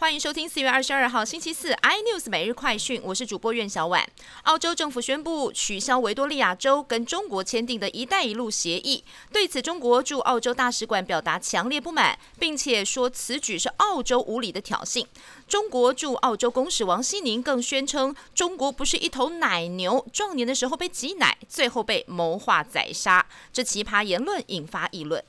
欢迎收听四月二十二号星期四 iNews 每日快讯，我是主播苑小婉。澳洲政府宣布取消维多利亚州跟中国签订的一带一路协议，对此中国驻澳洲大使馆表达强烈不满，并且说此举是澳洲无理的挑衅。中国驻澳洲公使王希宁更宣称，中国不是一头奶牛，壮年的时候被挤奶，最后被谋划宰杀。这奇葩言论引发议论。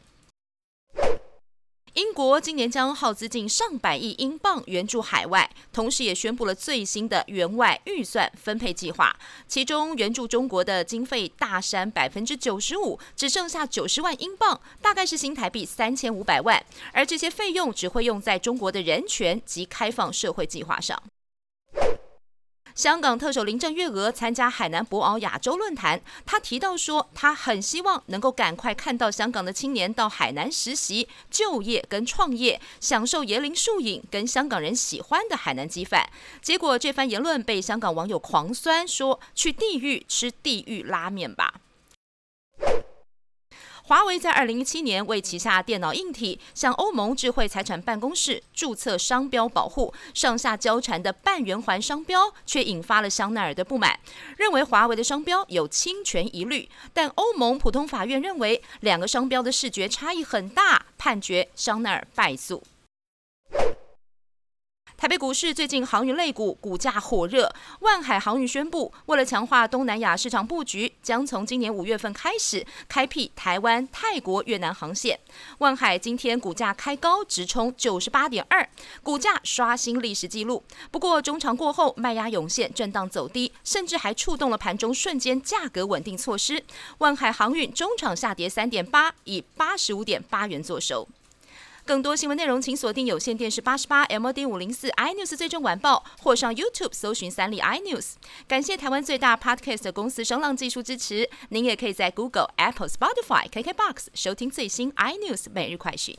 英国今年将耗资近上百亿英镑援助海外，同时也宣布了最新的援外预算分配计划。其中援助中国的经费大删百分之九十五，只剩下九十万英镑，大概是新台币三千五百万。而这些费用只会用在中国的人权及开放社会计划上。香港特首林郑月娥参加海南博鳌亚洲论坛，她提到说，她很希望能够赶快看到香港的青年到海南实习、就业跟创业，享受椰林树影跟香港人喜欢的海南鸡饭。结果这番言论被香港网友狂酸，说去地狱吃地狱拉面吧。华为在二零一七年为旗下电脑硬体向欧盟智慧财产办公室注册商标保护，上下交缠的半圆环商标，却引发了香奈儿的不满，认为华为的商标有侵权疑虑。但欧盟普通法院认为两个商标的视觉差异很大，判决香奈儿败诉。台北股市最近航运类股股价火热，万海航运宣布，为了强化东南亚市场布局，将从今年五月份开始开辟台湾、泰国、越南航线。万海今天股价开高，直冲九十八点二，股价刷新历史纪录。不过中长过后卖压涌现，震荡走低，甚至还触动了盘中瞬间价格稳定措施。万海航运中场下跌三点八，以八十五点八元作收。更多新闻内容，请锁定有线电视八十八 MOD 五零四 iNews 最终晚报，或上 YouTube 搜寻三立 iNews。感谢台湾最大 Podcast 公司声浪技术支持。您也可以在 Google、Apple、Spotify、KKBox 收听最新 iNews 每日快讯。